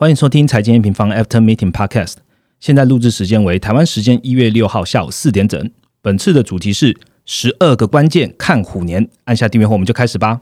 欢迎收听财经一平方 After Meeting Podcast。现在录制时间为台湾时间一月六号下午四点整。本次的主题是十二个关键看虎年。按下订阅后，我们就开始吧。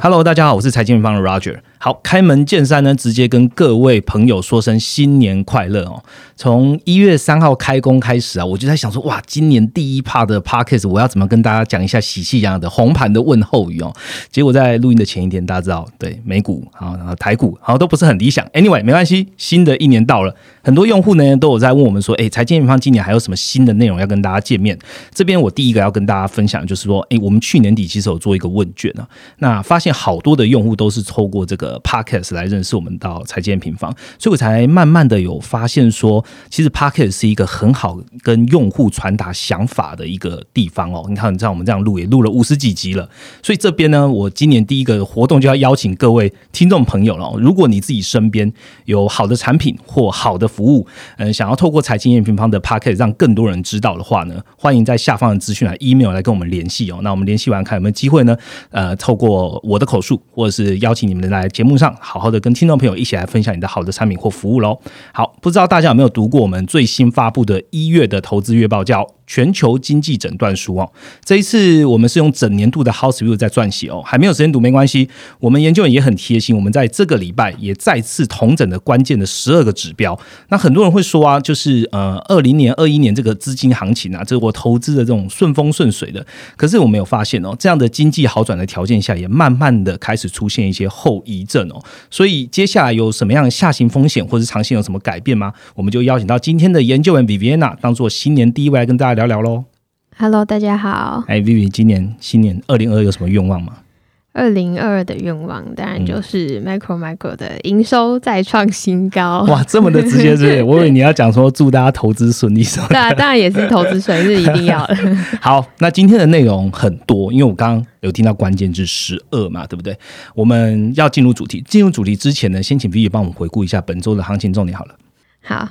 Hello，大家好，我是财经平方的 Roger。好，开门见山呢，直接跟各位朋友说声新年快乐哦。从一月三号开工开始啊，我就在想说，哇，今年第一 part 的 podcast 我要怎么跟大家讲一下喜气洋洋的红盘的问候语哦。结果在录音的前一天，大家知道，对美股啊，然后台股好都不是很理想。Anyway，没关系，新的一年到了，很多用户呢都有在问我们说，哎，财经平方今年还有什么新的内容要跟大家见面？这边我第一个要跟大家分享就是说，哎，我们去年底其实有做一个问卷啊，那发现好多的用户都是透过这个。呃 Podcast 来认识我们到财经平方，所以我才慢慢的有发现说，其实 Podcast 是一个很好跟用户传达想法的一个地方哦。你看，你像我们这样录也录了五十几集了，所以这边呢，我今年第一个活动就要邀请各位听众朋友了。如果你自己身边有好的产品或好的服务，嗯，想要透过财经验平方的 Podcast 让更多人知道的话呢，欢迎在下方的资讯来 email 来跟我们联系哦。那我们联系完看有没有机会呢？呃，透过我的口述或者是邀请你们来。节目上好好的跟听众朋友一起来分享你的好的产品或服务喽。好，不知道大家有没有读过我们最新发布的一月的投资月报，叫。全球经济诊断书哦，这一次我们是用整年度的 House View 在撰写哦，还没有时间读没关系。我们研究员也很贴心，我们在这个礼拜也再次同整的关键的十二个指标。那很多人会说啊，就是呃，二零年、二一年这个资金行情啊，这我投资的这种顺风顺水的。可是我们有发现哦，这样的经济好转的条件下，也慢慢的开始出现一些后遗症哦。所以接下来有什么样的下行风险，或者长线有什么改变吗？我们就邀请到今天的研究员 Viviana 当做新年第一位来跟大家。聊聊喽，Hello，大家好。哎，Vivi，今年新年二零二有什么愿望吗？二零二的愿望当然就是 Micro Micro 的营收再创新高。哇，这么的直接，是？我以为你要讲说祝大家投资顺利什么？对啊，当然也是投资顺利，是一定要的。好，那今天的内容很多，因为我刚刚有听到关键字十二嘛，对不对？我们要进入主题，进入主题之前呢，先请 Vivi 帮我们回顾一下本周的行情重点好了。好。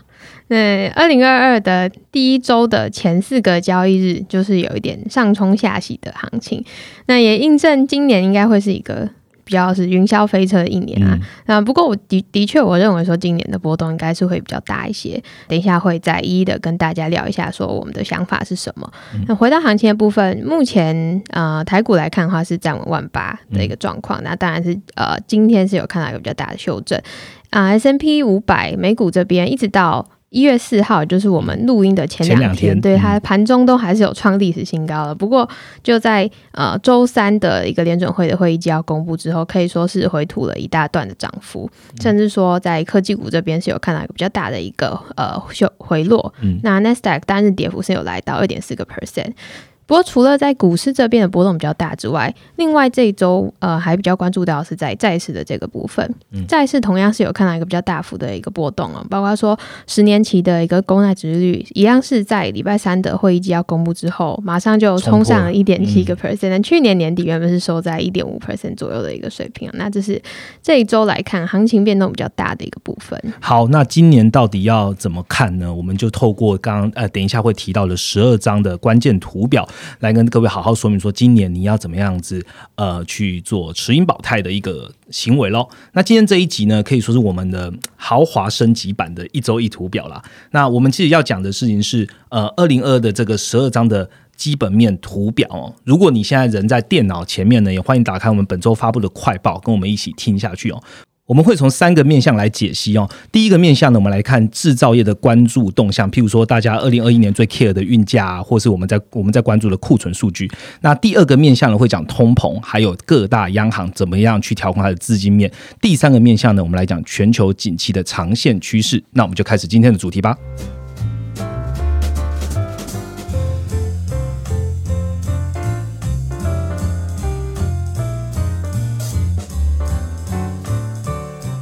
那二零二二的第一周的前四个交易日，就是有一点上冲下洗的行情。那也印证今年应该会是一个比较是云霄飞车的一年啊。那不过我的的确，我认为说今年的波动应该是会比较大一些。等一下会再一一的跟大家聊一下，说我们的想法是什么。那回到行情的部分，目前呃台股来看的话是站稳万八的一个状况。那当然是呃今天是有看到一个比较大的修正啊。S M P 五百美股这边一直到。一月四号就是我们录音的前两天，对它盘中都还是有创历史新高的。不过就在呃周三的一个联准会的会议纪要公布之后，可以说是回吐了一大段的涨幅，甚至说在科技股这边是有看到一个比较大的一个呃修回落。那 n e s t a q 单日跌幅是有来到二点四个 percent。不过，除了在股市这边的波动比较大之外，另外这一周呃还比较关注到是在债市的这个部分。债市同样是有看到一个比较大幅的一个波动哦，包括说十年期的一个公债值率，一样是在礼拜三的会议纪要公布之后，马上就冲上了一点七个 percent。去年年底原本是收在一点五 percent 左右的一个水平啊那这是这一周来看行情变动比较大的一个部分。好，那今年到底要怎么看呢？我们就透过刚刚呃等一下会提到的十二张的关键图表。来跟各位好好说明说，今年你要怎么样子呃去做持盈保泰的一个行为喽。那今天这一集呢，可以说是我们的豪华升级版的一周一图表啦。那我们其实要讲的事情是，呃，二零二的这个十二张的基本面图表哦。如果你现在人在电脑前面呢，也欢迎打开我们本周发布的快报，跟我们一起听下去哦。我们会从三个面向来解析哦。第一个面向呢，我们来看制造业的关注动向，譬如说大家二零二一年最 care 的运价，或是我们在我们在关注的库存数据。那第二个面向呢，会讲通膨，还有各大央行怎么样去调控它的资金面。第三个面向呢，我们来讲全球景气的长线趋势。那我们就开始今天的主题吧。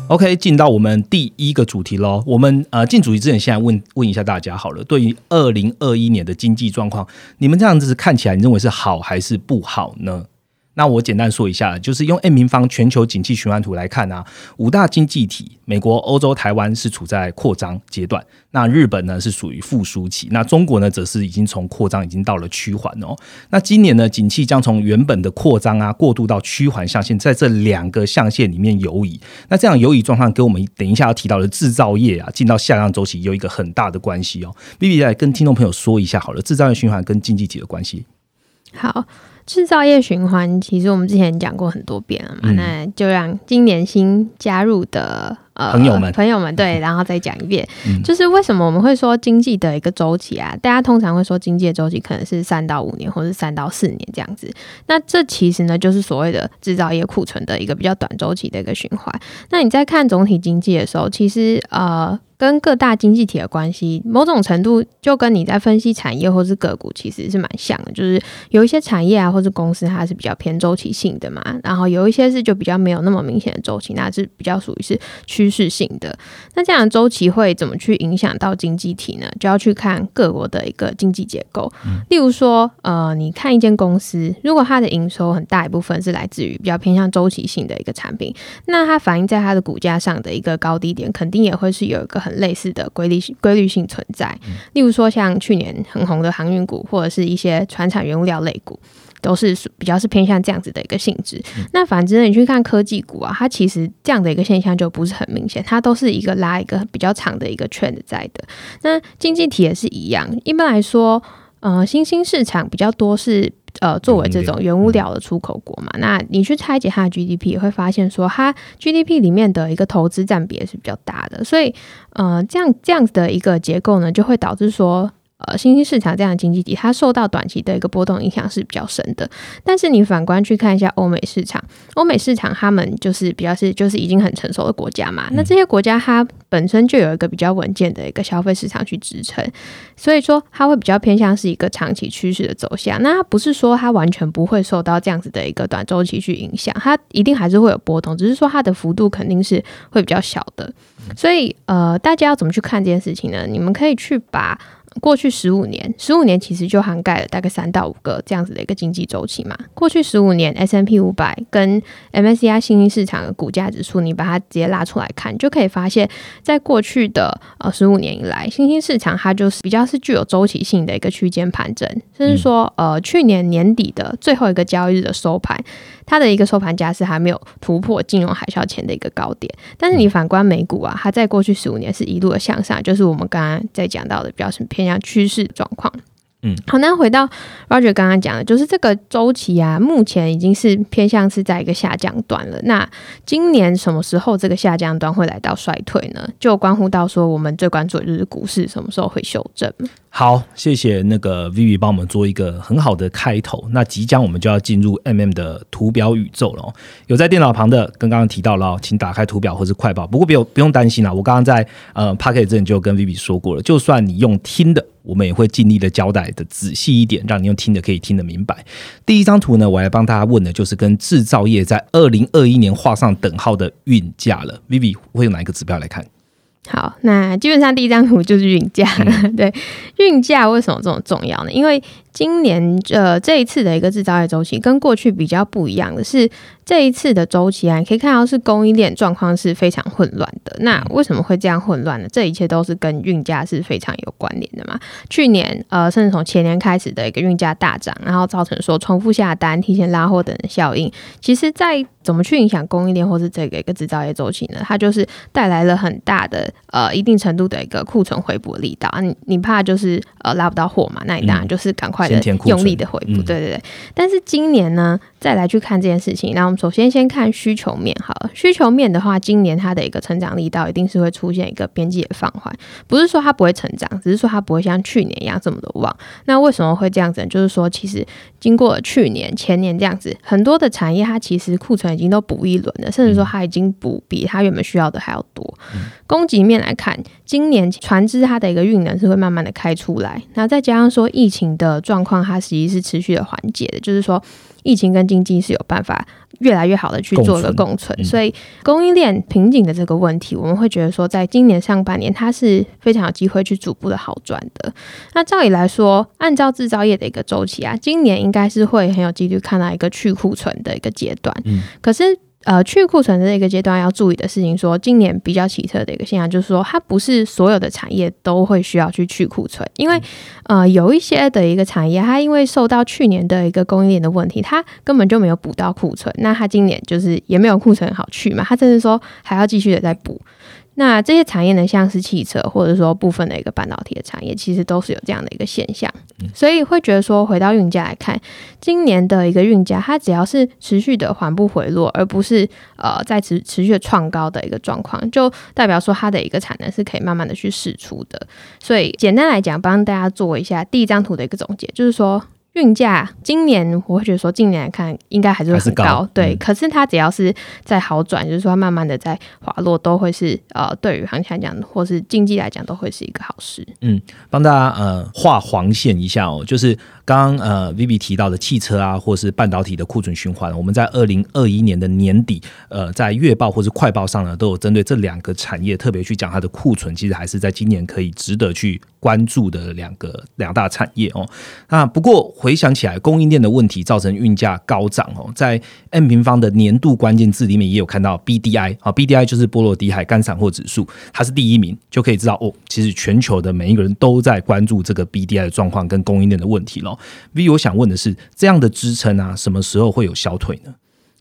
OK，进到我们第一个主题喽。我们呃进主题之前，现在问问一下大家好了。对于二零二一年的经济状况，你们这样子看起来，你认为是好还是不好呢？那我简单说一下，就是用 M 平方全球景气循环图来看啊，五大经济体，美国、欧洲、台湾是处在扩张阶段，那日本呢是属于复苏期，那中国呢则是已经从扩张已经到了趋缓哦。那今年呢，景气将从原本的扩张啊过渡到趋缓象限，在这两个象限里面游移。那这样游移状况跟我们等一下要提到的制造业啊进到下降周期有一个很大的关系哦。B B 来跟听众朋友说一下好了，制造业循环跟经济体的关系。好。制造业循环，其实我们之前讲过很多遍了嘛，那就让今年新加入的呃朋友们朋友们对，然后再讲一遍，就是为什么我们会说经济的一个周期啊？大家通常会说经济的周期可能是三到五年，或者三到四年这样子。那这其实呢，就是所谓的制造业库存的一个比较短周期的一个循环。那你在看总体经济的时候，其实呃。跟各大经济体的关系，某种程度就跟你在分析产业或是个股，其实是蛮像的。就是有一些产业啊，或是公司，它是比较偏周期性的嘛。然后有一些是就比较没有那么明显的周期，那是比较属于是趋势性的。那这样的周期会怎么去影响到经济体呢？就要去看各国的一个经济结构。例如说，呃，你看一间公司，如果它的营收很大一部分是来自于比较偏向周期性的一个产品，那它反映在它的股价上的一个高低点，肯定也会是有一个。很类似的规律性规律性存在，例如说像去年很红的航运股，或者是一些船产原物料类股，都是比较是偏向这样子的一个性质。那反之呢，你去看科技股啊，它其实这样的一个现象就不是很明显，它都是一个拉一个比较长的一个圈在的。那经济体也是一样，一般来说，呃，新兴市场比较多是。呃，作为这种原物料的出口国嘛，那你去拆解它的 GDP，也会发现说它 GDP 里面的一个投资占比也是比较大的，所以呃，这样这样子的一个结构呢，就会导致说。呃，新兴市场这样的经济体，它受到短期的一个波动影响是比较深的。但是你反观去看一下欧美市场，欧美市场他们就是比较是就是已经很成熟的国家嘛。那这些国家它本身就有一个比较稳健的一个消费市场去支撑，所以说它会比较偏向是一个长期趋势的走向。那它不是说它完全不会受到这样子的一个短周期去影响，它一定还是会有波动，只是说它的幅度肯定是会比较小的。所以呃，大家要怎么去看这件事情呢？你们可以去把。过去十五年，十五年其实就涵盖了大概三到五个这样子的一个经济周期嘛。过去十五年，S M P 五百跟 M S C I 新兴市场的股价指数，你把它直接拉出来看，就可以发现，在过去的呃十五年以来，新兴市场它就是比较是具有周期性的一个区间盘整，甚至说呃去年年底的最后一个交易日的收盘。它的一个收盘价是还没有突破金融海啸前的一个高点，但是你反观美股啊，它在过去十五年是一路的向上，就是我们刚刚在讲到的比较是偏向趋势状况。嗯，好，那回到 Roger 刚刚讲的，就是这个周期啊，目前已经是偏向是在一个下降段了。那今年什么时候这个下降端会来到衰退呢？就关乎到说我们最关注的就是股市什么时候会修正。好，谢谢那个 Vivi 帮我们做一个很好的开头。那即将我们就要进入 MM 的图表宇宙了。哦有在电脑旁的，跟刚刚提到了，哦请打开图表或是快报。不过不用不用担心啦，我刚刚在呃 p a c k e t 之前就跟 Vivi 说过了，就算你用听的，我们也会尽力的交代的仔细一点，让你用听的可以听得明白。第一张图呢，我来帮大家问的就是跟制造业在二零二一年画上等号的运价了。Vivi 会用哪一个指标来看？好，那基本上第一张图就是运价。对，运价为什么这么重要呢？因为今年呃这一次的一个制造业周期跟过去比较不一样的是，这一次的周期啊，你可以看到是供应链状况是非常混乱的。那为什么会这样混乱呢？这一切都是跟运价是非常有关联的嘛。去年呃，甚至从前年开始的一个运价大涨，然后造成说重复下单、提前拉货等效应，其实在怎么去影响供应链或是这个一个制造业周期呢？它就是带来了很大的呃一定程度的一个库存回补力道啊。你你怕就是呃拉不到货嘛？那你当然就是赶快。用力的回补，对对对。但是今年呢，再来去看这件事情，那我们首先先看需求面好了。需求面的话，今年它的一个成长力道一定是会出现一个边际的放缓，不是说它不会成长，只是说它不会像去年一样这么的旺。那为什么会这样子？就是说，其实经过去年、前年这样子，很多的产业它其实库存已经都补一轮了，甚至说它已经补比它原本需要的还要多。供给面来看，今年船只它的一个运能是会慢慢的开出来，那再加上说疫情的状况，它实际是持续的缓解的，就是说疫情跟经经济是有办法越来越好的去做个共存共存，嗯所以供应链瓶颈的这个问题，我们会觉得说，在今年上半年它是非常有机会去逐步的好转的。那照理来说，按照制造业的一个周期啊，今年应该是会很有几率看到一个去库存的一个阶段。嗯，可是。呃，去库存的这个阶段要注意的事情说，今年比较奇特的一个现象就是说，它不是所有的产业都会需要去去库存，因为呃，有一些的一个产业，它因为受到去年的一个供应链的问题，它根本就没有补到库存，那它今年就是也没有库存好去嘛，它甚至说还要继续的在补。那这些产业呢，像是汽车或者说部分的一个半导体的产业，其实都是有这样的一个现象，所以会觉得说，回到运价来看，今年的一个运价，它只要是持续的缓步回落，而不是呃在持持续的创高的一个状况，就代表说它的一个产能是可以慢慢的去释出的。所以简单来讲，帮大家做一下第一张图的一个总结，就是说。运价今年我会觉得说，近年来看应该还是会很高，对。嗯可是它只要是在好转，就是说它慢慢的在滑落，都会是呃，对于行情来讲，或是经济来讲，都会是一个好事。嗯帮大家呃画黄线一下哦，就是刚刚呃 Vivi 提到的汽车啊，或是半导体的库存循环，我们在二零二一年的年底，呃，在月报或是快报上呢，都有针对这两个产业特别去讲它的库存，其实还是在今年可以值得去关注的两个两大产业哦。那不过回想起来，供应链的问题造成运价高涨哦，在 M 平方的年度关键字里面也有看到 BDI 啊，BDI 就是波罗的海干散货指数，它是第一名，就可以知道哦，其实全球的每一个人都在关注这个 BDI 的状况跟供应链的问题了咯。V，我想问的是，这样的支撑啊，什么时候会有消退呢？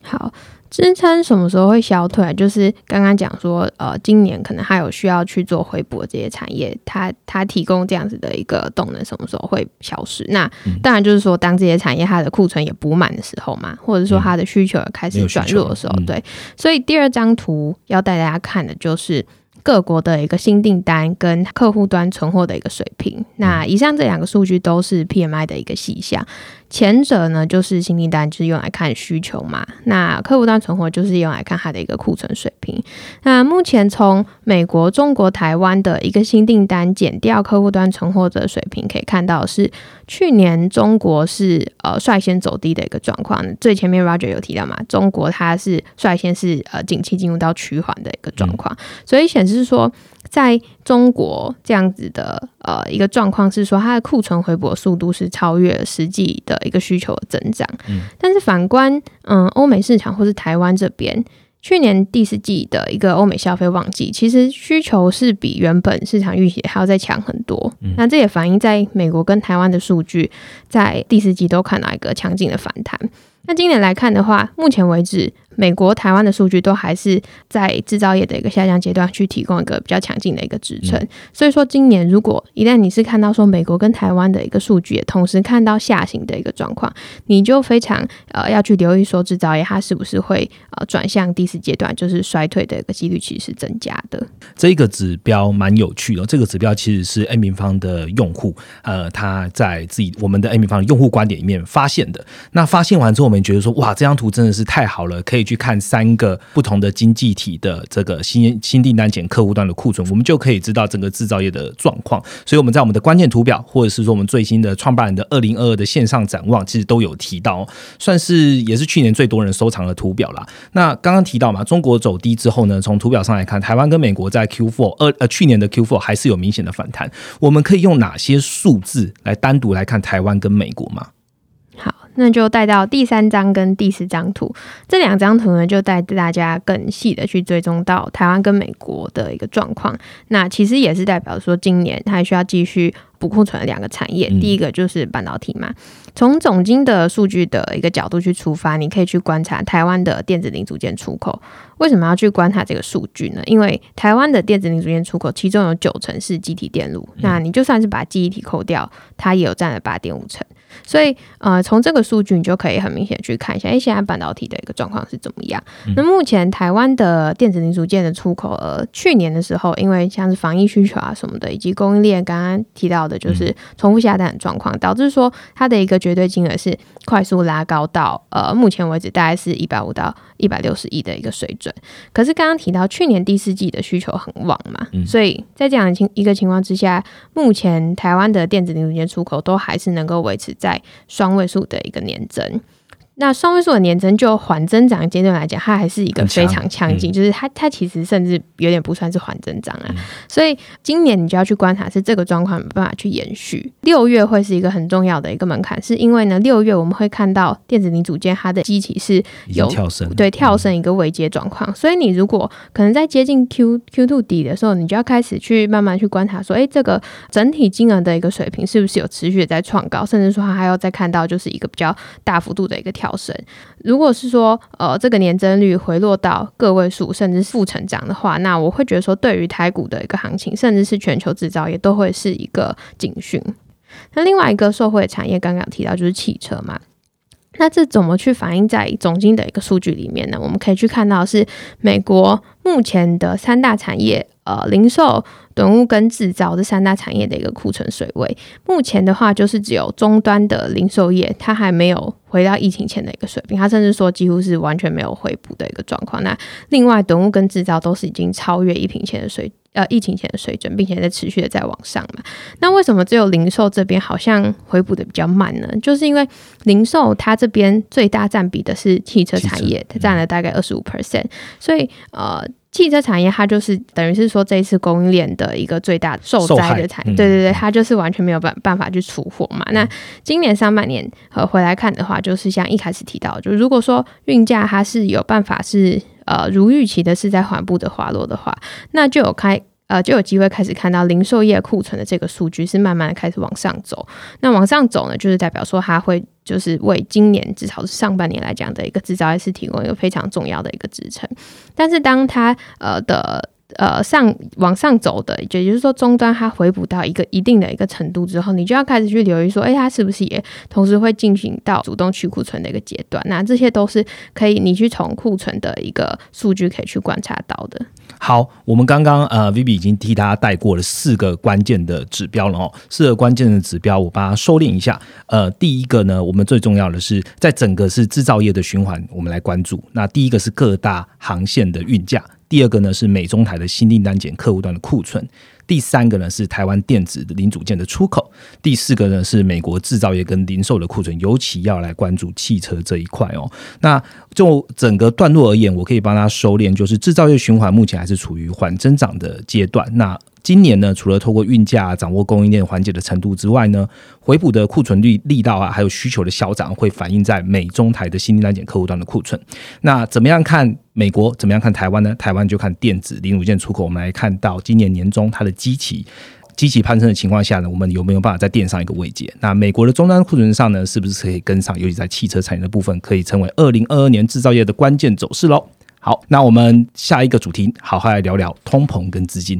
好，支撑什么时候会消退？就是刚刚讲说，呃，今年可能还有需要去做回补的这些产业，它它提供这样子的一个动能，什么时候会消失？那当然就是说，当这些产业它的库存也补满的时候嘛，或者说它的需求也开始转弱的时候，嗯对。所以第二张图要带大家看的就是。各国的一个新订单跟客户端存货的一个水平，那以上这两个数据都是 PMI 的一个细项。前者呢，就是新订单，就是用来看需求嘛。那客户端存货就是用来看它的一个库存水平。那目前从美国、中国、台湾的一个新订单减掉客户端存货的水平，可以看到是去年中国是呃率先走低的一个状况。最前面 Roger 有提到嘛，中国它是率先是呃景气进入到趋缓的一个状况，所以显示说。在中国这样子的呃一个状况是说，它的库存回补速度是超越实际的一个需求的增长。嗯，但是反观嗯欧美市场或是台湾这边，去年第四季的一个欧美消费旺季，其实需求是比原本市场预期还要再强很多。嗯那这也反映在美国跟台湾的数据，在第四季都看到一个强劲的反弹。那今年来看的话，目前为止，美国、台湾的数据都还是在制造业的一个下降阶段，去提供一个比较强劲的一个支撑。所以说，今年如果一旦你是看到说美国跟台湾的一个数据，也同时看到下行的一个状况，你就非常呃要去留意说制造业它是不是会呃转向第四阶段，就是衰退的一个几率其实是增加的。这个指标蛮有趣的，这个指标其实是 A 平方的用户，呃，他在自己我们的 A 平方的用户观点里面发现的。那发现完之后，我们觉得说，哇，这张图真的是太好了，可以去看三个不同的经济体的这个新新订单减客户端的库存，我们就可以知道整个制造业的状况。所以我们在我们的关键图表，或者是说我们最新的创办人的二零二二的线上展望，其实都有提到，算是也是去年最多人收藏的图表啦。那刚刚提到嘛，中国走低之后呢，从图表上来看，台湾跟美国在 Q4 二呃去年的 Q4 还是有明显的反弹。我们可以用哪些数字来单独来看台湾跟美国吗？好，那就带到第三张跟第四张图，这两张图呢，就带大家更细的去追踪到台湾跟美国的一个状况。那其实也是代表说，今年它还需要继续补库存的两个产业，嗯第一个就是半导体嘛。从总经的数据的一个角度去出发，你可以去观察台湾的电子零组件出口。为什么要去观察这个数据呢？因为台湾的电子零组件出口，其中有九成是机体电路，那你就算是把记忆体扣掉，它也有占了八点五成。所以，呃，从这个数据你就可以很明显去看一下，哎，现在半导体的一个状况是怎么样。那目前台湾的电子零组件的出口额，去年的时候，因为像是防疫需求啊什么的，以及供应链刚刚提到的，就是重复下单的状况，导致说它的一个绝对金额是快速拉高到呃，目前为止大概是一百五到一百六十亿的一个水准。可是刚刚提到去年第四季的需求很旺嘛，嗯所以在这样的情一个情况之下，目前台湾的电子零组件出口都还是能够维持在双位数的一个年增。那双位数的年增就缓增长阶段来讲，它还是一个非常强劲，嗯就是它它其实甚至有点不算是缓增长啊。所以今年你就要去观察是这个状况有没有办法去延续。六月会是一个很重要的一个门槛，是因为呢，六月我们会看到电子零组件它的机体是有跳升，对跳升一个尾阶状况，所以你如果可能在接近 Q Q two 底的时候，你就要开始去慢慢去观察说，哎，这个整体金额的一个水平是不是有持续的在创高，甚至说它还要再看到就是一个比较大幅度的一个跳跳升。如果是说呃这个年增率回落到个位数甚至负成长的话，那我会觉得说对于台股的一个行情，甚至是全球制造业都会是一个警讯。那另外一个社会产业，刚刚提到就是汽车嘛。那这怎么去反映在总经的一个数据里面呢？我们可以去看到是美国目前的三大产业，呃，零售、短物跟制造这三大产业的一个库存水位。目前的话，就是只有终端的零售业，它还没有回到疫情前的一个水平，它甚至说几乎是完全没有回补的一个状况。那另外，短物跟制造都是已经超越疫情前的水。呃，疫情前的水准，并且在持续的在往上嘛。那为什么只有零售这边好像回补的比较慢呢？就是因为零售它这边最大占比的是汽车产业，它占了大概二十五 percent，所以呃。汽车产业它就是等于是说这一次供应链的一个最大受灾的产业，对对对，它就是完全没有办办法去出货嘛。那今年上半年呃回来看的话，就是像一开始提到，就如果说运价它是有办法是呃如预期的是在缓步的滑落的话，那就有开。呃，就有机会开始看到零售业库存的这个数据是慢慢的开始往上走。那往上走呢，就是代表说它会就是为今年至少是上半年来讲的一个制造业是提供一个非常重要的一个支撑。但是当它呃的呃上往上走的，也就是说终端它回补到一个一定的一个程度之后，你就要开始去留意说，哎，它是不是也同时会进行到主动去库存的一个阶段？那这些都是可以你去从库存的一个数据可以去观察到的。好，我们刚刚呃，Vivi 已经替大家带过了四个关键的指标了哦。四个关键的指标，我把它收敛一下。呃，第一个呢，我们最重要的是在整个是制造业的循环，我们来关注。那第一个是各大航线的运价，第二个呢是美中台的新订单减客户端的库存。第三个呢是台湾电子的零组件的出口，第四个呢是美国制造业跟零售的库存，尤其要来关注汽车这一块哦。那就整个段落而言，我可以帮他收敛，就是制造业循环目前还是处于缓增长的阶段。那今年呢，除了透过运价掌握供应链环节的程度之外呢，回补的库存率力道啊，还有需求的消长，会反映在美中台的新订单减客户端的库存。那怎么样看美国？怎么样看台湾呢？台湾就看电子零组件出口。我们来看到今年年中它的基期。基期攀升的情况下呢，我们有没有办法再垫上一个位阶？那美国的终端库存上呢，是不是可以跟上？尤其在汽车产业的部分，可以成为二零二二年制造业的关键走势喽。好，那我们下一个主题，好好来聊聊通膨跟资金。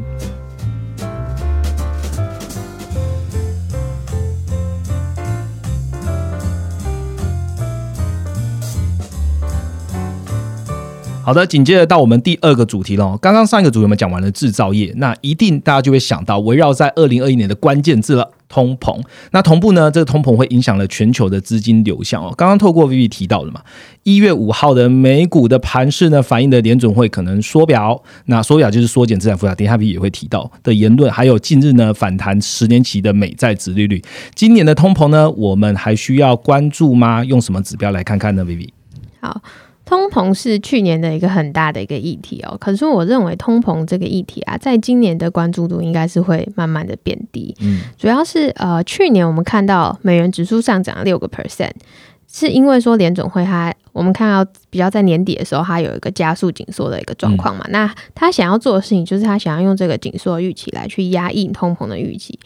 好的，紧接着到我们第二个主题喽。刚刚上一个主题我们讲完了制造业，那一定大家就会想到围绕在二零二一年的关键字了——通膨。那同步呢，这个通膨会影响了全球的资金流向哦。刚刚透过 Vivi 提到的嘛，一月五号的美股的盘势呢，反映的联准会可能缩表，那缩表就是缩减资产负债，等一下 Viv 也会提到的言论，还有近日呢反弹十年期的美债殖利率。今年的通膨呢，我们还需要关注吗？用什么指标来看看呢？Vivi？好。通膨是去年的一个很大的一个议题哦，可是我认为通膨这个议题啊，在今年的关注度应该是会慢慢的变低。嗯，主要是呃，去年我们看到美元指数上涨六个 percent，是因为说联总会它我们看到比较在年底的时候，它有一个加速紧缩的一个状况嘛，那他想要做的事情就是他想要用这个紧缩的预期来去压抑通膨的预期。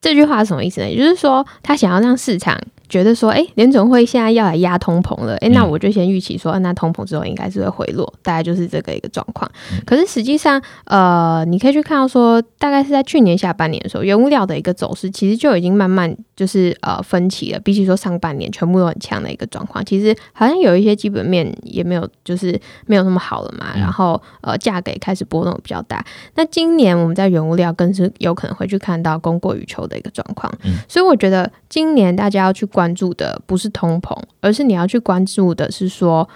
这句话是什么意思呢？也就是说，他想要让市场觉得说，哎，联总会现在要来压通膨了，哎，那我就先预期说，那通膨之后应该是会回落，大概就是这个一个状况。可是实际上，呃，你可以去看到说，大概是在去年下半年的时候，原物料的一个走势其实就已经慢慢就是呃分歧了。比起说上半年全部都很强的一个状况，其实好像有一些基本面也没有，就是没有那么好了嘛。然后呃，价格也开始波动比较大。那今年我们在原物料更是有可能会去看到供过于求的一个状况。所以我觉得今年大家要去关注的不是通膨，而是你要去关注的是说。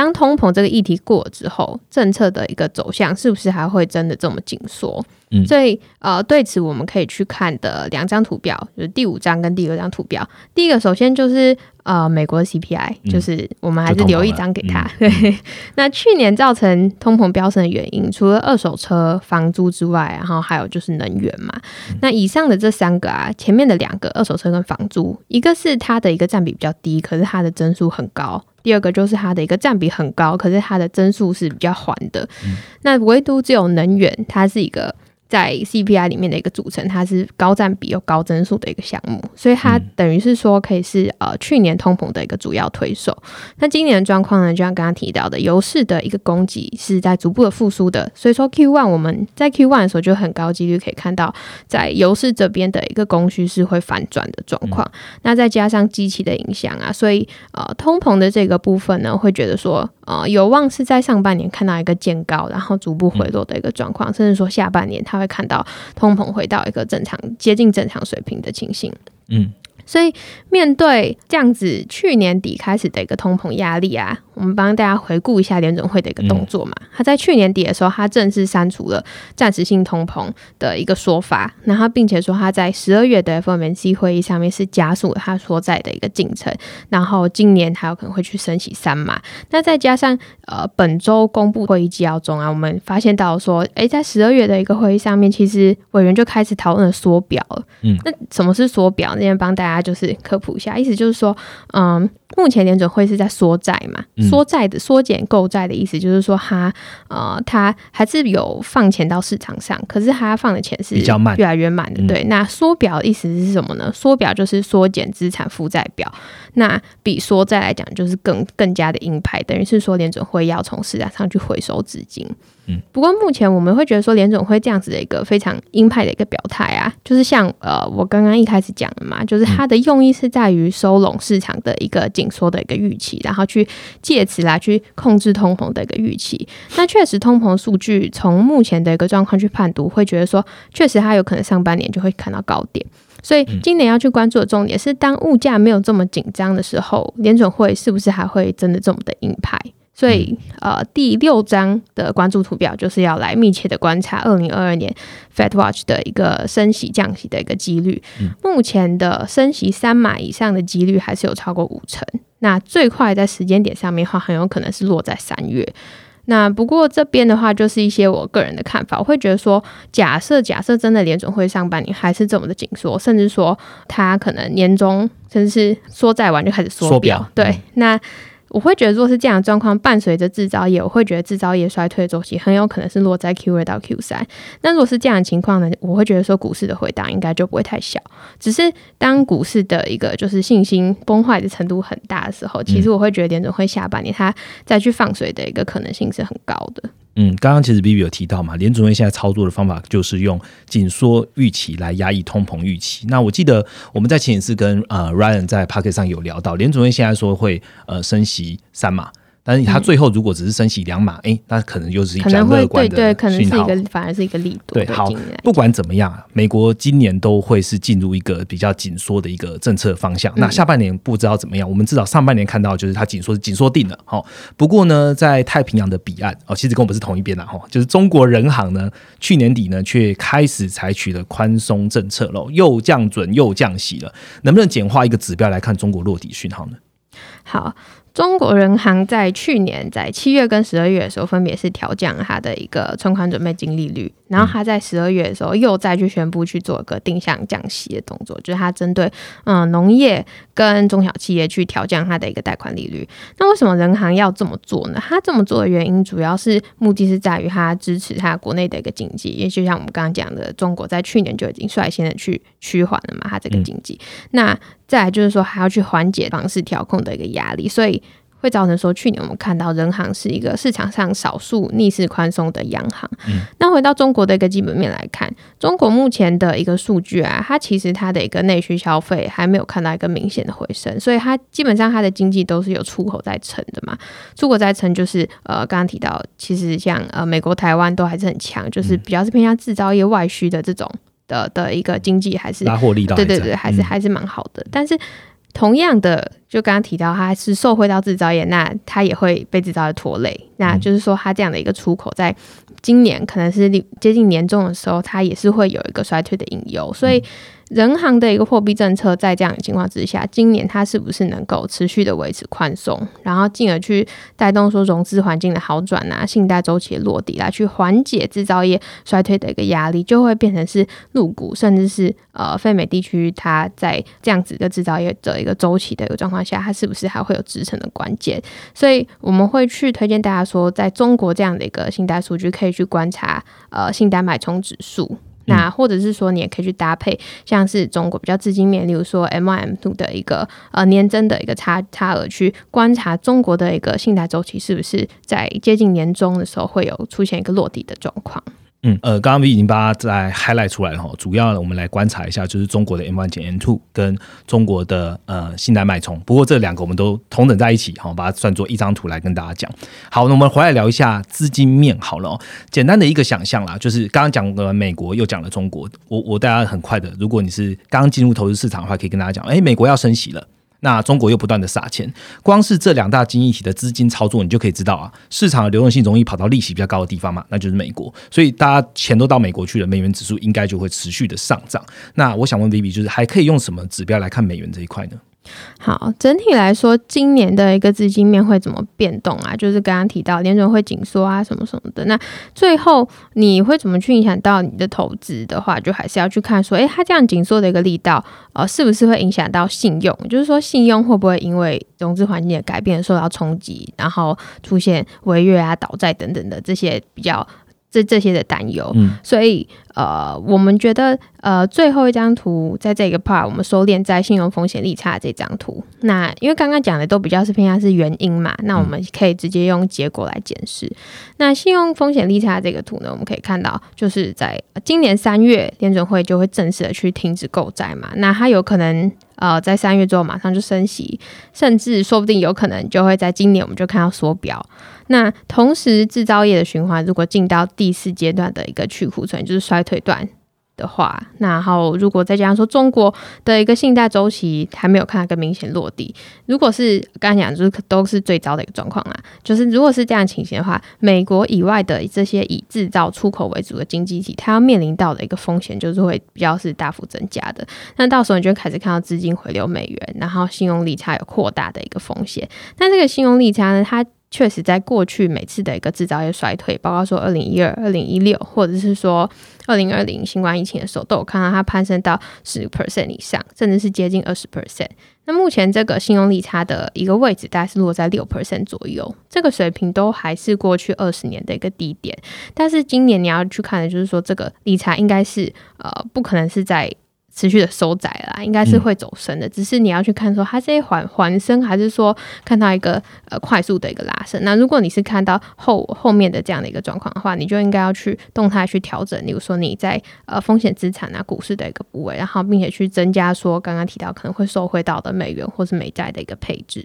当通膨这个议题过了之后，政策的一个走向是不是还会真的这么紧缩？嗯所以呃，对此我们可以去看的两张图表，就是第五张跟第六张图表。第一个首先就是呃美国的 CPI，、嗯就是我们还是留一张给他。嗯对，那去年造成通膨飙升的原因，除了二手车、房租之外，然后还有就是能源嘛。嗯那以上的这三个啊，前面的两个二手车跟房租，一个是它的一个占比比较低，可是它的增速很高。第二个就是它的一个占比很高，可是它的增速是比较缓的。那唯独只有能源，它是一个在 CPI 里面的一个组成，它是高占比又高增速的一个项目，所以它嗯等于是说可以是呃去年通膨的一个主要推手。那今年的状况呢，就像刚刚提到的，油市的一个供给是在逐步的复苏的，所以说 Q one 我们在 Q one 的时候就很高几率可以看到，在油市这边的一个供需是会反转的状况。那再加上机器的影响啊，所以呃通膨的这个部分呢，会觉得说呃有望是在上半年看到一个见高，然后逐步回落的一个状况，甚至说下半年它会看到通膨回到一个正常接近正常水平的情形。嗯所以面对这样子去年底开始的一个通膨压力啊，我们帮大家回顾一下联准会的一个动作嘛。他在去年底的时候，他正式删除了暂时性通膨的一个说法，然后并且说他在十二月的 FOMC 会议上面是加速了他所在的一个进程，然后今年还有可能会去升息三码。那再加上呃本周公布会议纪要中啊，我们发现到说，诶，在十二月的一个会议上面，其实委员就开始讨论了缩表了。嗯，那什么是缩表？那边帮大家就是科普一下，意思就是说，嗯，目前联准会是在缩债嘛，嗯缩债的缩减购债的意思就是说它呃它还是有放钱到市场上，可是它放的钱是比较慢越来越慢的。嗯对，那缩表的意思是什么呢？缩表就是缩减资产负债表，那比缩债来讲就是更更加的鹰派，等于是说联准会要从市场上去回收资金。嗯，不过目前我们会觉得说联总会这样子的一个非常鹰派的一个表态啊，就是像呃我刚刚一开始讲的嘛，就是它的用意是在于收拢市场的一个紧缩的一个预期，然后去借此来去控制通膨的一个预期。那确实通膨数据从目前的一个状况去判读，会觉得说确实它有可能上半年就会看到高点。所以今年要去关注的重点是，当物价没有这么紧张的时候，联准会是不是还会真的这么的鹰派？所以，呃，第六章的关注图表就是要来密切的观察二零二二年 Fed Watch 的一个升息降息的一个几率。目前的升息三码以上的几率还是有超过五成。那最快在时间点上面的话，很有可能是落在三月。那不过这边的话，就是一些我个人的看法，我会觉得说，假设假设真的联准会上半年还是这么的紧缩，甚至说它可能年终甚至是缩债完就开始缩缩表对，嗯那。我会觉得，如果是这样的状况，伴随着制造业，我会觉得制造业衰退的周期很有可能是落在 Q 二到 Q 三。那如果是这样的情况呢，我会觉得说股市的回档应该就不会太小。只是当股市的一个就是信心崩坏的程度很大的时候，其实我会觉得联总会下半年它再去放水的一个可能性是很高的。嗯，嗯刚刚其实 B B 有提到嘛，联准会现在操作的方法就是用紧缩预期来压抑通膨预期。那我记得我们在前一次跟呃 Ryan 在 p o c k e t 上有聊到，联准会现在说会呃升息三码，但是它最后如果只是升息两码，诶，那可能又是一比较可能会对乐观的对，可能是。一个反而是一个力度对，好不管怎么样啊，美国今年都会是进入一个比较紧缩的一个政策方向。那下半年不知道怎么样，我们至少上半年看到就是它紧缩是紧缩定了。好，不过呢，在太平洋的彼岸哦，其实跟我们是同一边啦。哈，就是中国人行呢，去年底呢却开始采取了宽松政策喽，又降准又降息了。能不能简化一个指标来看中国落底讯号呢？好，中国人行在去年在七月跟十二月的时候，分别是调降了它的一个存款准备金利率，然后它在十二月的时候又再去宣布去做一个定向降息的动作，就是它针对嗯农业跟中小企业去调降它的一个贷款利率。那为什么人行要这么做呢？它这么做的原因主要是目的是在于它支持它国内的一个经济，也就像我们刚刚讲的，中国在去年就已经率先的去趋缓了嘛，它这个经济。那再来就是说，还要去缓解房市调控的一个压力，所以会造成说，去年我们看到人行是一个市场上少数逆势宽松的央行。嗯那回到中国的一个基本面来看，中国目前的一个数据啊，它其实它的一个内需消费还没有看到一个明显的回升，所以它基本上它的经济都是有出口在撑的嘛。出口在撑就是呃，刚刚提到，其实像呃美国、台湾都还是很强，就是比较是偏向制造业外需的这种的的一个经济还是拉货力道对对对，还是嗯还是蛮好的。但是同样的，就刚刚提到，它是受惠到制造业，那它也会被制造业拖累。那就是说，它这样的一个出口，在今年可能是接近年终的时候，它也是会有一个衰退的隐忧。所以。人行的一个货币政策，在这样的情况之下，今年它是不是能够持续的维持宽松，然后进而去带动说融资环境的好转啊，信贷周期的落地，来去缓解制造业衰退的一个压力，就会变成是入股，甚至是呃非美地区它在这样子的制造业的一个周期的一个状况下，它是不是还会有支撑的关键？所以我们会去推荐大家说，在中国这样的一个信贷数据，可以去观察呃信贷脉冲指数。那或者是说，你也可以去搭配，像是中国比较资金面，例如说 M Y M two 的一个呃年增的一个差差额，去观察中国的一个信贷周期是不是在接近年终的时候会有出现一个落地的状况。嗯，呃，刚刚已经把它在 highlight 出来了哈。主要我们来观察一下，就是中国的 M one 减 M two 跟中国的呃信贷脉冲。不过这两个我们都同等在一起哈，把它算作一张图来跟大家讲。好，那我们回来聊一下资金面好了。简单的一个想象啦，就是刚刚讲了美国，又讲了中国。我我大家很快的，如果你是刚刚进入投资市场的话，可以跟大家讲，哎，美国要升息了。那中国又不断的撒钱，光是这两大经济体的资金操作，你就可以知道啊，市场的流动性容易跑到利息比较高的地方嘛，那就是美国。所以大家钱都到美国去了，美元指数应该就会持续的上涨。那我想问 Vivi，就是还可以用什么指标来看美元这一块呢？好，整体来说，今年的一个资金面会怎么变动啊？就是刚刚提到联准会紧缩啊，什么什么的。那最后你会怎么去影响到你的投资的话，就还是要去看说，诶，它这样紧缩的一个力道，呃，是不是会影响到信用？就是说，信用会不会因为融资环境的改变受到冲击，然后出现违约啊、倒债等等的这些比较。这这些的担忧，所以呃，我们觉得呃，最后一张图在这个 part，我们收敛在信用风险利差这张图。那因为刚刚讲的都比较是偏向是原因嘛，那我们可以直接用结果来检视。那信用风险利差这个图呢，我们可以看到，就是在今年三月联准会就会正式的去停止购债嘛，那它有可能。呃，在三月之后马上就升息，甚至说不定有可能就会在今年我们就看到缩表。那同时制造业的循环如果进到第四阶段的一个去库存，就是衰推断。的话，然后如果再加上说中国的一个信贷周期还没有看到更明显落地，如果是刚才讲就是都是最糟的一个状况啊，就是如果是这样情形的话，美国以外的这些以制造出口为主的经济体，它要面临到的一个风险就是会比较是大幅增加的。那到时候你就开始看到资金回流美元，然后信用利差有扩大的一个风险。那这个信用利差呢，它确实在过去每次的一个制造业衰退，包括说二零一二、二零一六，或者是说二零二零新冠疫情的时候，都有看到它攀升到十 percent 以上，甚至是接近二十 percent。那目前这个信用利差的一个位置，大概是落在六 percent 左右，这个水平都还是过去二十年的一个低点。但是今年你要去看的就是说，这个利差应该是呃，不可能是在。持续的收窄啦，应该是会走深的，只是你要去看说它是缓缓升，还是说看到一个呃快速的一个拉升。那如果你是看到后后面的这样的一个状况的话，你就应该要去动态去调整，比如说你在呃风险资产啊、股市的一个部位，然后并且去增加说刚刚提到可能会受惠到的美元或是美债的一个配置。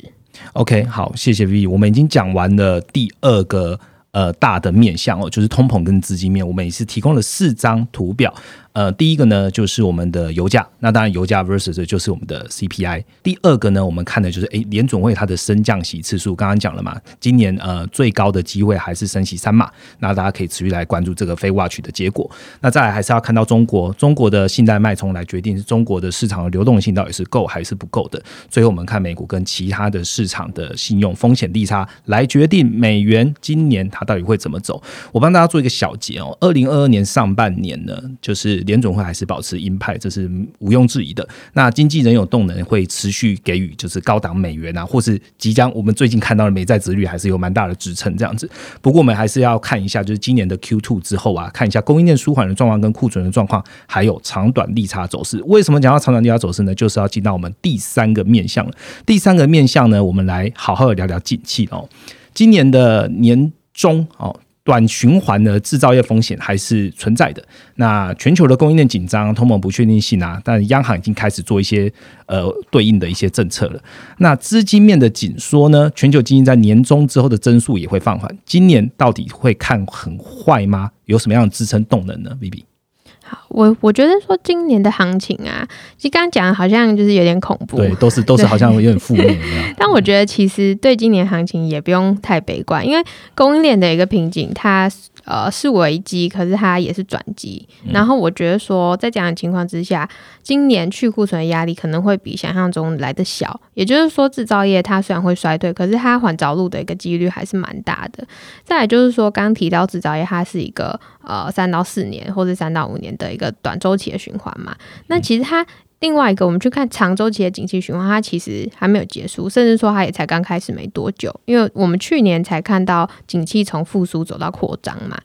OK，好，谢谢 V，我们已经讲完了第二个呃大的面向哦，就是通膨跟资金面，我们也是提供了四张图表。呃，第一个呢就是我们的油价，那当然油价 versus 就是我们的 CPI。第二个呢，我们看的就是诶联总会它的升降息次数，刚刚讲了嘛，今年呃最高的机会还是升息三码，那大家可以持续来关注这个非 watch 的结果。那再来还是要看到中国中国的信贷脉冲来决定中国的市场的流动性到底是够还是不够的。最后我们看美国跟其他的市场的信用风险利差来决定美元今年它到底会怎么走。我帮大家做一个小结哦，二零二二年上半年呢，就是。联总会还是保持鹰派，这是毋庸置疑的。那经济仍有动能，会持续给予就是高档美元啊，或是即将我们最近看到的美债值率还是有蛮大的支撑这样子。不过我们还是要看一下，就是今年的 Q two 之后啊，看一下供应链舒缓的状况跟库存的状况，还有长短利差走势。为什么讲到长短利差走势呢？就是要进到我们第三个面向了。第三个面向呢，我们来好好的聊聊景气哦。今年的年中哦。短循环的制造业风险还是存在的。那全球的供应链紧张、通膨不确定性啊，但央行已经开始做一些呃对应的一些政策了。那资金面的紧缩呢？全球经济在年终之后的增速也会放缓。今年到底会看很坏吗？有什么样的支撑动能呢？B B。好，我我觉得说今年的行情啊，其实刚刚讲的好像就是有点恐怖，对，都是都是好像有点负面一样。但我觉得其实对今年行情也不用太悲观，因为供应链的一个瓶颈，它呃是危机，可是它也是转机。然后我觉得说在这样的情况之下，今年去库存的压力可能会比想象中来的小。也就是说，制造业它虽然会衰退，可是它缓着陆的一个几率还是蛮大的。再来就是说，刚提到制造业，它是一个呃三到四年或者三到五年的一个短周期的循环嘛。那其实它另外一个，我们去看长周期的景气循环，它其实还没有结束，甚至说它也才刚开始没多久。因为我们去年才看到景气从复苏走到扩张嘛。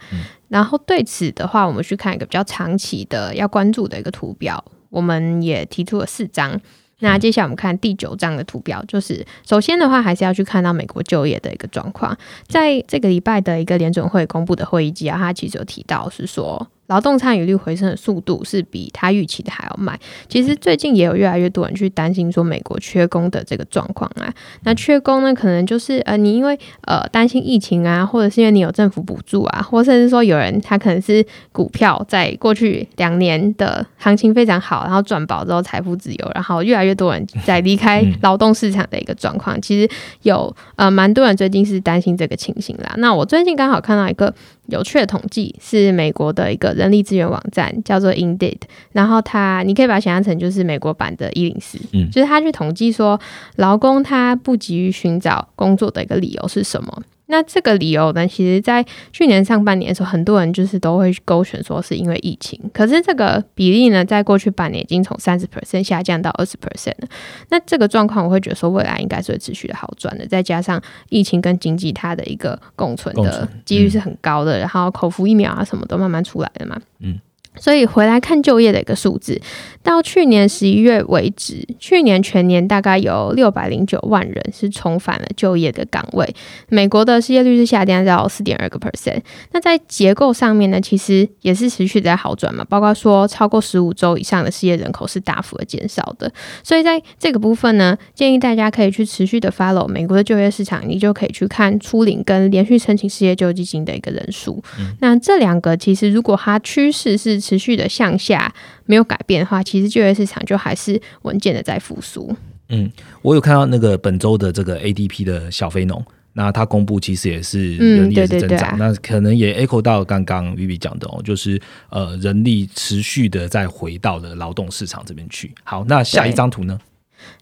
然后对此的话，我们去看一个比较长期的要关注的一个图表，我们也提出了四张。那接下来我们看第九章的图表，就是首先的话，还是要去看到美国就业的一个状况，在这个礼拜的一个联准会公布的会议纪要，它其实有提到是说。劳动参与率回升的速度是比他预期的还要慢。其实最近也有越来越多人去担心说美国缺工的这个状况啊。那缺工呢，可能就是呃你因为呃担心疫情啊，或者是因为你有政府补助啊，或甚至说有人他可能是股票在过去两年的行情非常好，然后转保之后财富自由，然后越来越多人在离开 劳动市场的一个状况。其实有呃蛮多人最近是担心这个情形啦。那我最近刚好看到一个。有趣的统计是美国的一个人力资源网站，叫做 Indeed，然后它你可以把它想象成就是美国版的一零四，嗯，就是他去统计说劳工他不急于寻找工作的一个理由是什么。那这个理由呢，其实，在去年上半年的时候，很多人就是都会勾选说是因为疫情。可是这个比例呢，在过去半年已经从三十 percent 下降到二十 percent 了。那这个状况，我会觉得说未来应该是会持续的好转的。再加上疫情跟经济它的一个共存的几率是很高的，然后口服疫苗啊什么都慢慢出来了嘛。嗯。所以回来看就业的一个数字，到去年十一月为止，去年全年大概有六百零九万人是重返了就业的岗位。美国的失业率是下跌到四点二个 percent。那在结构上面呢，其实也是持续在好转嘛。包括说超过十五周以上的失业人口是大幅的减少的。所以在这个部分呢，建议大家可以去持续的 follow 美国的就业市场，你就可以去看初领跟连续申请失业救济金的一个人数。那这两个其实如果它趋势是持续的向下没有改变的话，其实就业市场就还是稳健的在复苏。嗯，我有看到那个本周的这个 ADP 的小非农，那它公布其实也是人力是增长，那可能也 echo 到刚刚 Vivi 讲的哦，就是呃人力持续的在回到了劳动市场这边去。好，那下一张图呢？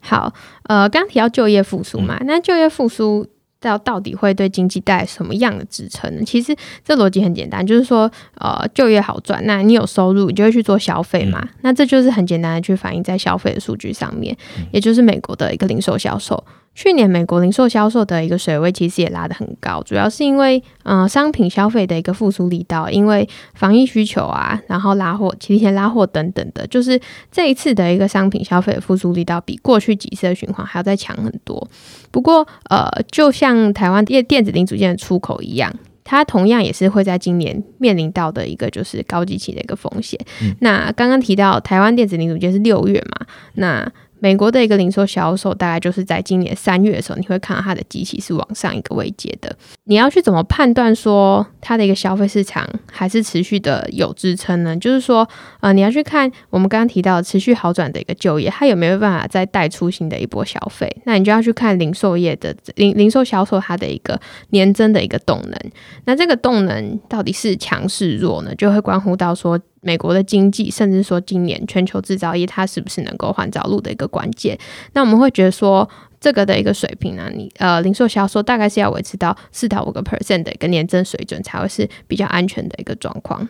好，呃，刚提到就业复苏嘛，那就业复苏。到到底会对经济带来什么样的支撑呢？其实这逻辑很简单，就是说，呃，就业好赚，那你有收入，你就会去做消费嘛。那这就是很简单的去反映在消费的数据上面，也就是美国的一个零售销售。去年美国零售销售的一个水位其实也拉得很高，主要是因为嗯商品消费的一个复苏力道，因为防疫需求啊，然后拉货、提前拉货等等的，就是这一次的一个商品消费的复苏力道比过去几次的循环还要再强很多。不过呃，就像台湾电电子零组件的出口一样，它同样也是会在今年面临到的一个就是高基期的一个风险。那刚刚提到台湾电子零组件是六月嘛，那。美国的一个零售销售大概就是在今年三月的时候，你会看到它的机器是往上一个位阶的。你要去怎么判断说它的一个消费市场还是持续的有支撑呢？就是说，呃，你要去看我们刚刚提到持续好转的一个就业，它有没有办法再带出新的一波消费？那你就要去看零售业的零零售销售它的一个年增的一个动能。那这个动能到底是强是弱呢？就会关乎到说。美国的经济，甚至说今年全球制造业，它是不是能够换着陆的一个关键？那我们会觉得说，这个的一个水平呢，你呃，零售销售大概是要维持到四到五个 percent 的一个年增水准，才会是比较安全的一个状况。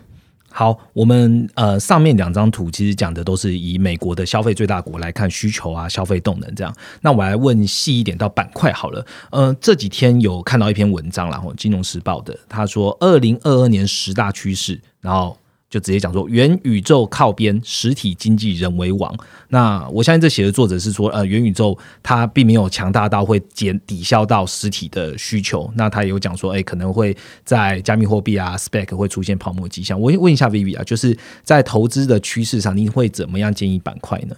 好，我们呃上面两张图其实讲的都是以美国的消费最大国来看需求啊、消费动能这样。那我来问细一点到板块好了。呃，这几天有看到一篇文章然后《金融时报》的，他说二零二二年十大趋势，然后。就直接讲说元宇宙靠边，实体经济人为王。那我相信这写的作者是说，呃，元宇宙它并没有强大到会减抵消到实体的需求。那他有讲说，哎，可能会在加密货币啊，spec 会出现泡沫迹象。我问一下 Vivi 啊，就是在投资的趋势上，你会怎么样建议板块呢？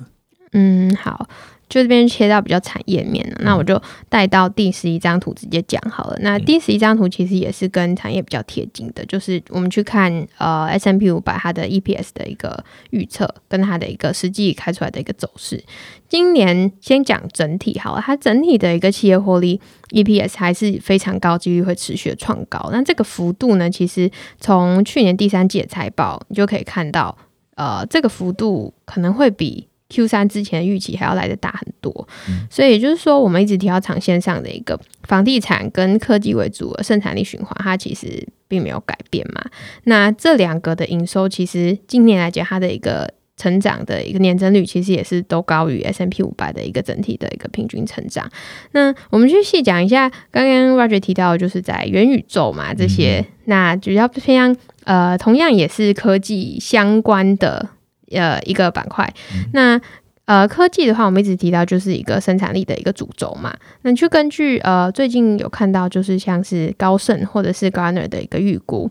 嗯，好。就这边切到比较产业面了，那我就带到第十一张图直接讲好了。那第十一张图其实也是跟产业比较贴近的，就是我们去看呃 S M P 五百它的 E P S 的一个预测，跟它的一个实际开出来的一个走势。今年先讲整体好了，它整体的一个企业获利 E P S 还是非常高，几率会持续的创高。那这个幅度呢，其实从去年第三季的财报你就可以看到，呃，这个幅度可能会比。Q 三之前预期还要来的大很多，所以也就是说，我们一直提到长线上的一个房地产跟科技为主的生产力循环，它其实并没有改变嘛。那这两个的营收，其实近年来讲，它的一个成长的一个年增率，其实也是都高于 S M P 五百的一个整体的一个平均成长。那我们去细讲一下，刚刚 Roger 提到，就是在元宇宙嘛这些，那主要偏向呃，同样也是科技相关的。呃，一个板块，那呃，科技的话，我们一直提到就是一个生产力的一个主轴嘛。那就根据呃，最近有看到就是像是高盛或者是 Garner 的一个预估。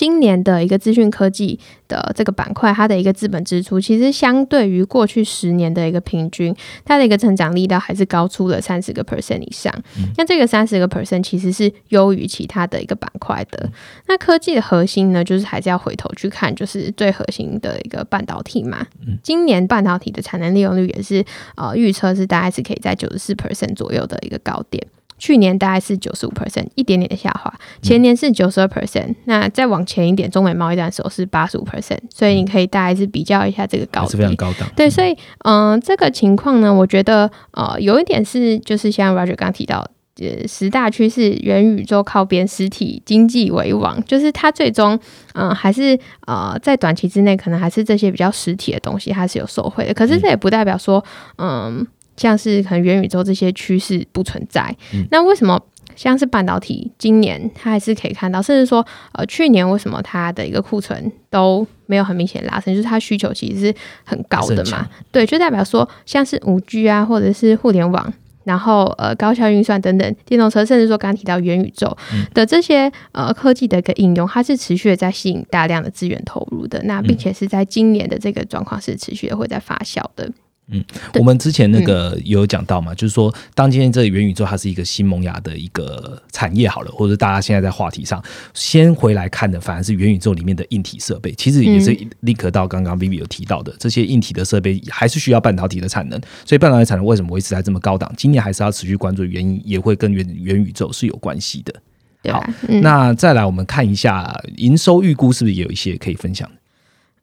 今年的一个资讯科技的这个板块，它的一个资本支出，其实相对于过去十年的一个平均，它的一个成长力道还是高出了三十个 percent 以上。那这个三十个 percent 其实是优于其他的一个板块的。那科技的核心呢，就是还是要回头去看，就是最核心的一个半导体嘛。今年半导体的产能利用率也是呃预测是大概是可以在九十四 percent 左右的一个高点。去年大概是九十五 percent，一点点的下滑。前年是九十二 percent，那再往前一点，中美贸易战的时候是八十五 percent，所以你可以大概是比较一下这个高是非常高档。对，所以嗯，这个情况呢，我觉得呃，有一点是就是像 Roger 刚提到，呃，十大趋势元宇宙靠边，实体经济为王，就是它最终嗯还是呃在短期之内可能还是这些比较实体的东西它是有受惠的，可是这也不代表说嗯。像是可能元宇宙这些趋势不存在，那为什么像是半导体今年它还是可以看到，甚至说呃去年为什么它的一个库存都没有很明显拉升，就是它需求其实是很高的嘛？对，就代表说像是五 G 啊，或者是互联网，然后呃高效运算等等电动车，甚至说刚刚提到元宇宙的这些呃科技的一个应用，它是持续的在吸引大量的资源投入的，那并且是在今年的这个状况是持续的会在发酵的。嗯，我们之前那个有讲到嘛，就是说，当今天这个元宇宙它是一个新萌芽的一个产业好了，或者大家现在在话题上先回来看的，反而是元宇宙里面的硬体设备，其实也是 link 到刚刚 Vivi 有提到的这些硬体的设备，还是需要半导体的产能。所以半导体产能为什么维持在这么高档？今年还是要持续关注，原因也会跟元元宇宙是有关系的。好，那再来我们看一下营收预估，是不是也有一些可以分享？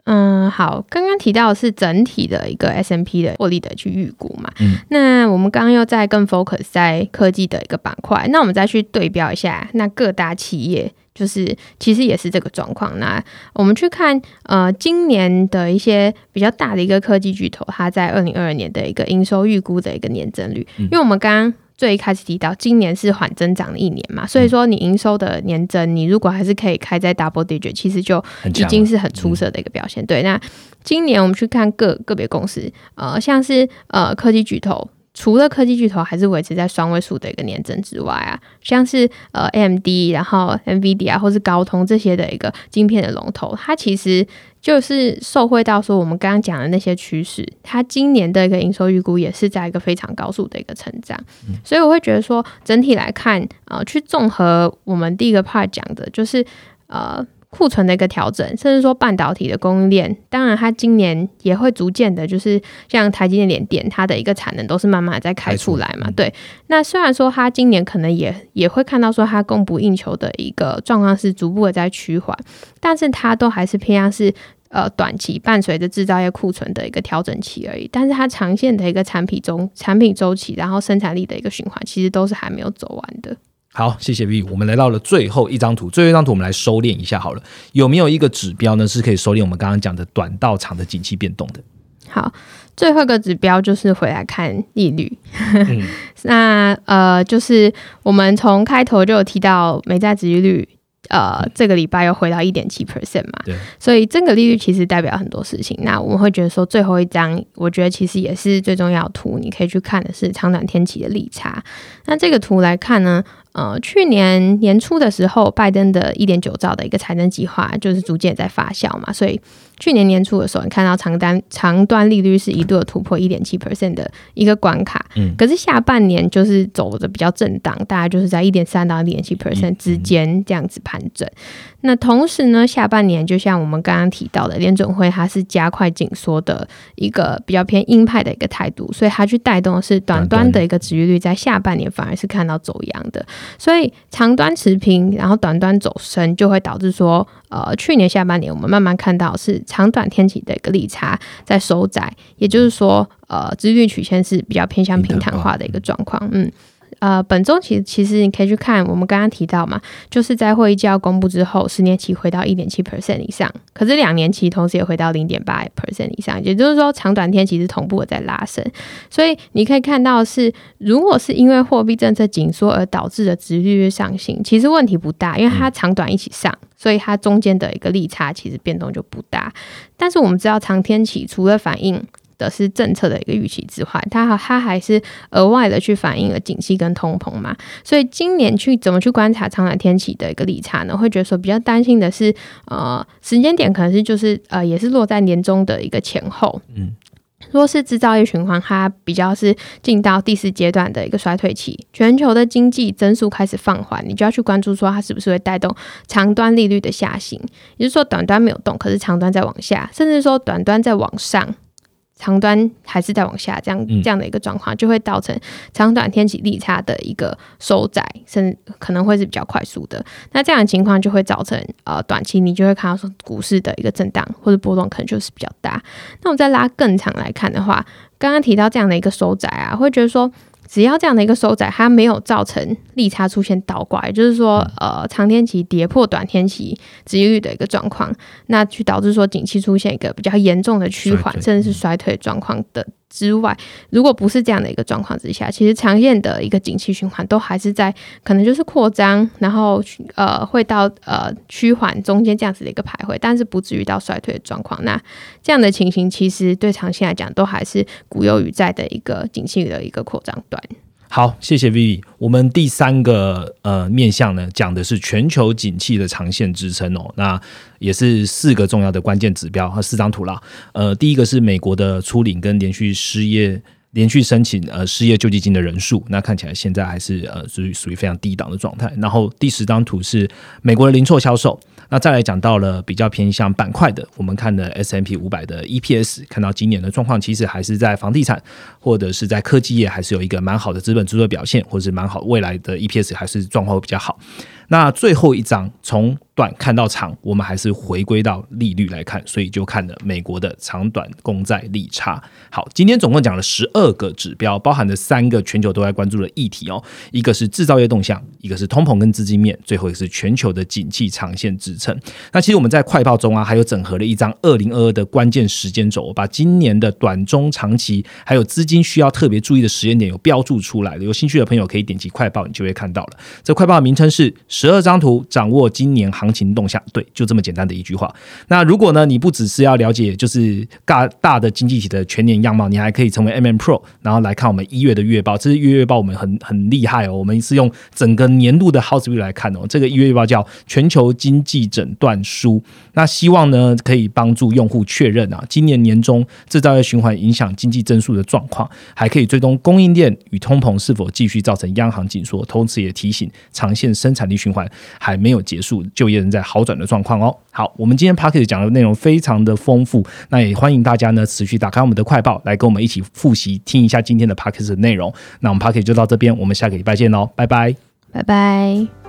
嗯，好，刚刚提到是整体的一个 S M P 的获利的去预估嘛，嗯，那我们刚刚又在更 focus 在科技的一个板块，那我们再去对标一下，那各大企业就是其实也是这个状况，那我们去看呃今年的一些比较大的一个科技巨头，它在二零二二年的一个营收预估的一个年增率，因为我们刚刚。最一开始提到，今年是缓增长的一年嘛，所以说你营收的年增，你如果还是可以开在 double digit，其实就已经是很出色的一个表现。对，那今年我们去看个个别公司，呃，像是呃科技巨头。除了科技巨头还是维持在双位数的一个年增之外啊，像是呃 AMD，然后 NVIDIA 或是高通这些的一个晶片的龙头，它其实就是受惠到说我们刚刚讲的那些趋势，它今年的一个营收预估也是在一个非常高速的一个成长，所以我会觉得说整体来看，呃，去综合我们第一个 part 讲的，就是呃。库存的一个调整，甚至说半导体的供应链，当然它今年也会逐渐的，就是像台积电、联电，它的一个产能都是慢慢在开出来嘛。对，那虽然说它今年可能也也会看到说它供不应求的一个状况是逐步的在趋缓，但是它都还是偏向是呃短期伴随着制造业库存的一个调整期而已。但是它长线的一个产品中产品周期，然后生产力的一个循环，其实都是还没有走完的。好，谢谢 V。我们来到了最后一张图，最后一张图我们来收敛一下好了。有没有一个指标呢，是可以收敛我们刚刚讲的短到长的景气变动的？好，最后一个指标就是回来看利率。那呃，就是我们从开头就有提到美债殖利率。呃，这个礼拜又回到一点七 percent 嘛，对，所以这个利率其实代表很多事情。那我们会觉得说，最后一张，我觉得其实也是最重要图，你可以去看的是长短天期的利差。那这个图来看呢，呃，去年年初的时候，拜登的一点九兆的一个财政计划就是逐渐在发酵嘛，所以去年年初的时候，你看到长单长端利率是一度突破一点七 percent 的一个关卡，嗯，可是下半年就是走的比较震荡，大概就是在一点三到一点七 percent 之间这样子盘整。那同时呢，下半年就像我们刚刚提到的，联准会它是加快紧缩的一个比较偏鹰派的一个态度，所以它去带动的是短端的一个值域率，在下半年反而是看到走阳的，所以长端持平，然后短端走升，就会导致说，呃，去年下半年我们慢慢看到是长短天气的一个利差在收窄，也就是说，呃，资率曲线是比较偏向平坦化的一个状况，嗯。呃，本周其实其实你可以去看，我们刚刚提到嘛，就是在会议纪要公布之后，十年期回到一点七 percent 以上，可是两年期同时也回到零点八 percent 以上，也就是说长短天其实同步的在拉升，所以你可以看到是，如果是因为货币政策紧缩而导致的直利率上行，其实问题不大，因为它长短一起上，所以它中间的一个利差其实变动就不大。但是我们知道长天期除了反映的是政策的一个预期之外，它它还是额外的去反映了景气跟通膨嘛，所以今年去怎么去观察长短天气的一个利差呢？会觉得说比较担心的是，呃，时间点可能是就是呃，也是落在年终的一个前后。嗯，若是制造业循环，它比较是进到第四阶段的一个衰退期，全球的经济增速开始放缓，你就要去关注说它是不是会带动长端利率的下行，也就是说短端没有动，可是长端在往下，甚至说短端在往上。长端还是在往下，这样这样的一个状况，就会造成长短天气利差的一个收窄，甚至可能会是比较快速的。那这样的情况就会造成呃短期你就会看到说股市的一个震荡或者波动可能就是比较大。那我们再拉更长来看的话，刚刚提到这样的一个收窄啊，会觉得说。只要这样的一个收窄，它没有造成利差出现倒挂，也就是说，呃，长天期跌破短天期止盈率的一个状况，那去导致说景气出现一个比较严重的趋缓，甚至是衰退状况的。之外，如果不是这样的一个状况之下，其实常见的一个景气循环都还是在可能就是扩张，然后呃会到呃趋缓中间这样子的一个徘徊，但是不至于到衰退的状况。那这样的情形其实对长期来讲都还是古有于在的一个景气的一个扩张段。好，谢谢 Vivi。我们第三个呃面向呢，讲的是全球景气的长线支撑哦。那也是四个重要的关键指标和四张图啦。呃，第一个是美国的初领跟连续失业。连续申请呃失业救济金的人数，那看起来现在还是呃属于属于非常低档的状态。然后第十张图是美国的零售销售，那再来讲到了比较偏向板块的，我们看的 S M P 五百的 E P S，看到今年的状况其实还是在房地产或者是在科技业还是有一个蛮好的资本支出表现，或是蛮好未来的 E P S 还是状况会比较好。那最后一张从短看到长，我们还是回归到利率来看，所以就看了美国的长短公债利差。好，今天总共讲了十二个指标，包含了三个全球都在关注的议题哦，一个是制造业动向，一个是通膨跟资金面，最后一个是全球的景气长线支撑。那其实我们在快报中啊，还有整合了一张二零二二的关键时间轴，把今年的短中长期还有资金需要特别注意的时间点有标注出来的。有兴趣的朋友可以点击快报，你就会看到了。这快报的名称是十二张图，掌握今年行情动向。对，就这么简单的一句话。那如果呢，你不只是要了解就是大大的经济体的全年样貌，你还可以成为 M M Pro，然后来看我们一月的月报。这是月月报，我们很很厉害哦。我们是用整个年度的 House View 来看哦。这个一月月报叫全球经济诊断书。那希望呢，可以帮助用户确认啊，今年年中制造业循环影响经济增速的状况，还可以追踪供应链与通膨是否继续造成央行紧缩。同时也提醒，长线生产力循环还没有结束，就业仍在好。转的状况哦。好，我们今天 p a c k e 讲的内容非常的丰富，那也欢迎大家呢持续打开我们的快报，来跟我们一起复习听一下今天的 p a c k e 的内容。那我们 p a c k e 就到这边，我们下个礼拜见喽，拜拜，拜拜。